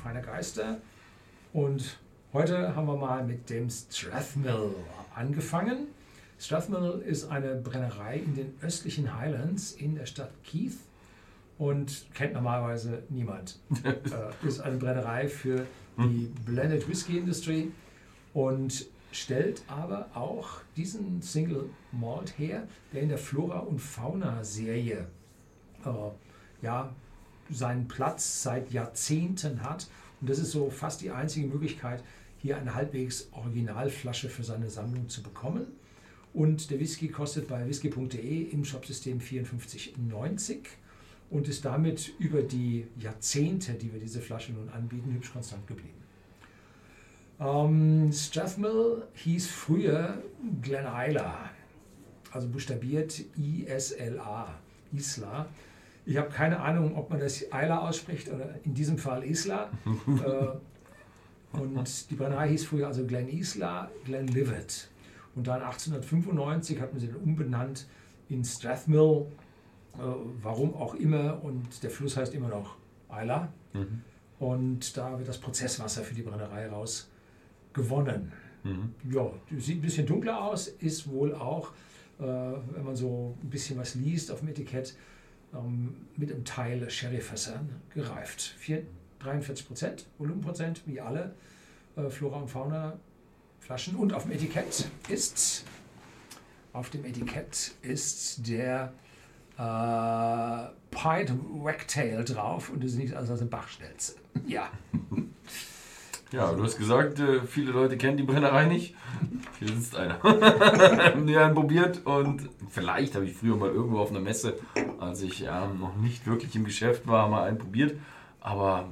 feiner Geister. Und heute haben wir mal mit dem Strathmill angefangen. Strathmill ist eine Brennerei in den östlichen Highlands in der Stadt Keith und kennt normalerweise niemand. äh, ist eine Brennerei für die Blended Whisky Industry und stellt aber auch diesen Single Malt her, der in der Flora und Fauna Serie äh, ja, seinen Platz seit Jahrzehnten hat. Und das ist so fast die einzige Möglichkeit, hier eine halbwegs Originalflasche für seine Sammlung zu bekommen. Und der Whisky kostet bei whisky.de im Shopsystem 54,90 und ist damit über die Jahrzehnte, die wir diese Flasche nun anbieten, hübsch konstant geblieben. Ähm, Strathmill hieß früher Glen Isla, also buchstabiert I-S-L-A, Isla. Ich habe keine Ahnung, ob man das Isla ausspricht oder in diesem Fall Isla. äh, und die Brennerei hieß früher also Glen Isla, Glen Livet. Und dann 1895 hat man sie dann umbenannt in Strathmill, äh, warum auch immer. Und der Fluss heißt immer noch Isla. Mhm. Und da wird das Prozesswasser für die Brennerei raus gewonnen. Mhm. Ja, sieht ein bisschen dunkler aus, ist wohl auch, äh, wenn man so ein bisschen was liest auf dem Etikett, ähm, mit einem Teil Sherryfässern gereift. 4, 43 Prozent Volumenprozent, wie alle äh, Flora und Fauna Flaschen. Und auf dem Etikett ist, auf dem Etikett ist der äh, Pied Wagtail drauf und das ist nichts anderes als eine Bachstelze. Ja. Ja, du hast gesagt, äh, viele Leute kennen die Brennerei nicht. Hier sitzt einer. Haben die einen probiert und vielleicht habe ich früher mal irgendwo auf einer Messe, als ich ja, noch nicht wirklich im Geschäft war, mal einen probiert. Aber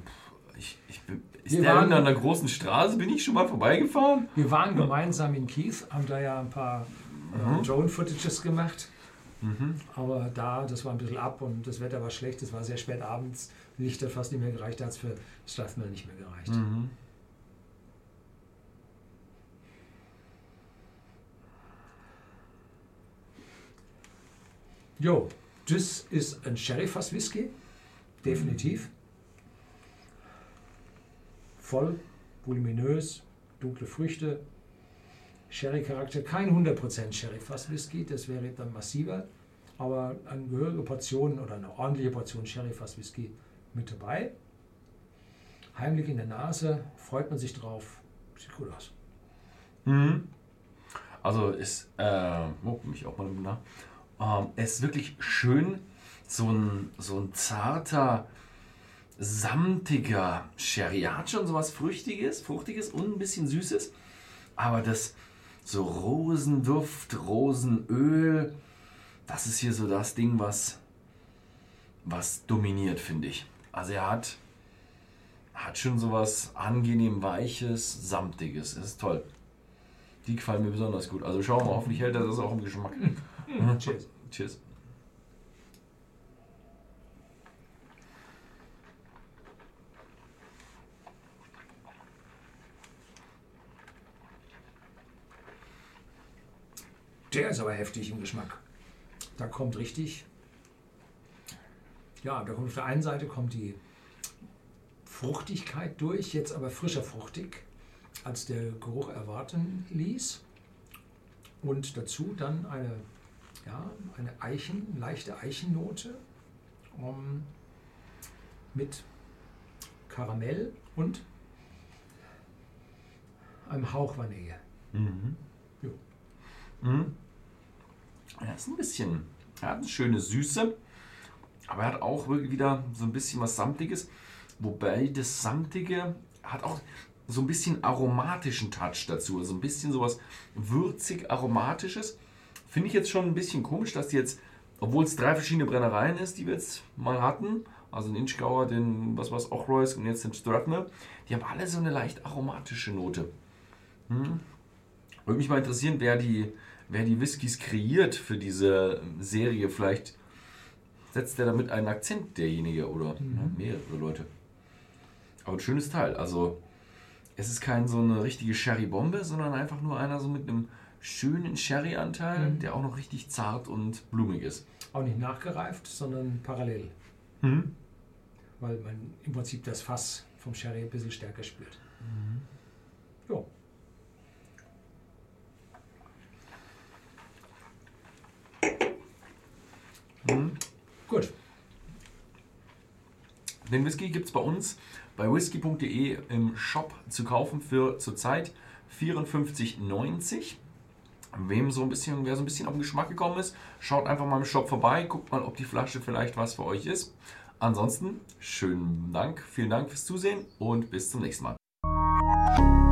ich, ich ist wir der waren, an der großen Straße? Bin ich schon mal vorbeigefahren? Wir waren gemeinsam in Keith, haben da ja ein paar äh, mhm. Drone-Footages gemacht. Mhm. Aber da, das war ein bisschen ab und das Wetter war schlecht, es war sehr spät abends, Licht hat fast nicht mehr gereicht, da hat es für Strathmill nicht mehr gereicht. Mhm. Jo, das ist ein Sherry-Fass Whisky, definitiv. Voll, voluminös, dunkle Früchte, Sherry-Charakter. Kein 100% Sherry-Fass Whisky, das wäre dann massiver, aber eine gehörige Portion oder eine ordentliche Portion Sherry-Fass Whisky mit dabei. Heimlich in der Nase, freut man sich drauf, sieht gut aus. Mhm. Also ist, äh, oh, mich auch mal nach. Ähm, es ist wirklich schön, so ein, so ein zarter, samtiger Sherry. Er hat schon so was Früchtiges, Fruchtiges und ein bisschen Süßes. Aber das so Rosenduft, Rosenöl, das ist hier so das Ding, was, was dominiert, finde ich. Also er hat, hat schon so was angenehm Weiches, Samtiges. Das ist toll. Die gefallen mir besonders gut. Also schauen wir mal, hoffentlich hält er das auch im Geschmack. Mhm. Cheers. Cheers. Der ist aber heftig im Geschmack. Da kommt richtig, ja, da kommt auf der einen Seite kommt die Fruchtigkeit durch, jetzt aber frischer fruchtig, als der Geruch erwarten ließ. Und dazu dann eine ja, eine Eichen, leichte Eichennote um, mit Karamell und einem Hauch Vanille. Mhm. Mhm. Er ist ein bisschen, er hat eine schöne Süße, aber er hat auch wirklich wieder so ein bisschen was Samtiges. Wobei das Samtige hat auch so ein bisschen aromatischen Touch dazu. Also ein bisschen sowas würzig aromatisches. Finde ich jetzt schon ein bisschen komisch, dass die jetzt, obwohl es drei verschiedene Brennereien ist, die wir jetzt mal hatten, also den Inchgauer, den was was Ochroys und jetzt den Strathmer, die haben alle so eine leicht aromatische Note. Hm. Würde mich mal interessieren, wer die, wer die Whiskys kreiert für diese Serie. Vielleicht setzt der damit einen Akzent, derjenige, oder mhm. ja, mehrere Leute. Aber ein schönes Teil. Also, es ist kein so eine richtige Sherry-Bombe, sondern einfach nur einer so mit einem schönen Sherry-Anteil, mhm. der auch noch richtig zart und blumig ist. Auch nicht nachgereift, sondern parallel. Mhm. Weil man im Prinzip das Fass vom Sherry ein bisschen stärker spürt. Mhm. Ja. Mhm. Gut. Den Whisky gibt es bei uns bei whisky.de im Shop zu kaufen für zurzeit 54,90 wem so ein bisschen, wer so ein bisschen auf den Geschmack gekommen ist, schaut einfach mal im Shop vorbei, guckt mal, ob die Flasche vielleicht was für euch ist. Ansonsten schönen Dank, vielen Dank fürs Zusehen und bis zum nächsten Mal.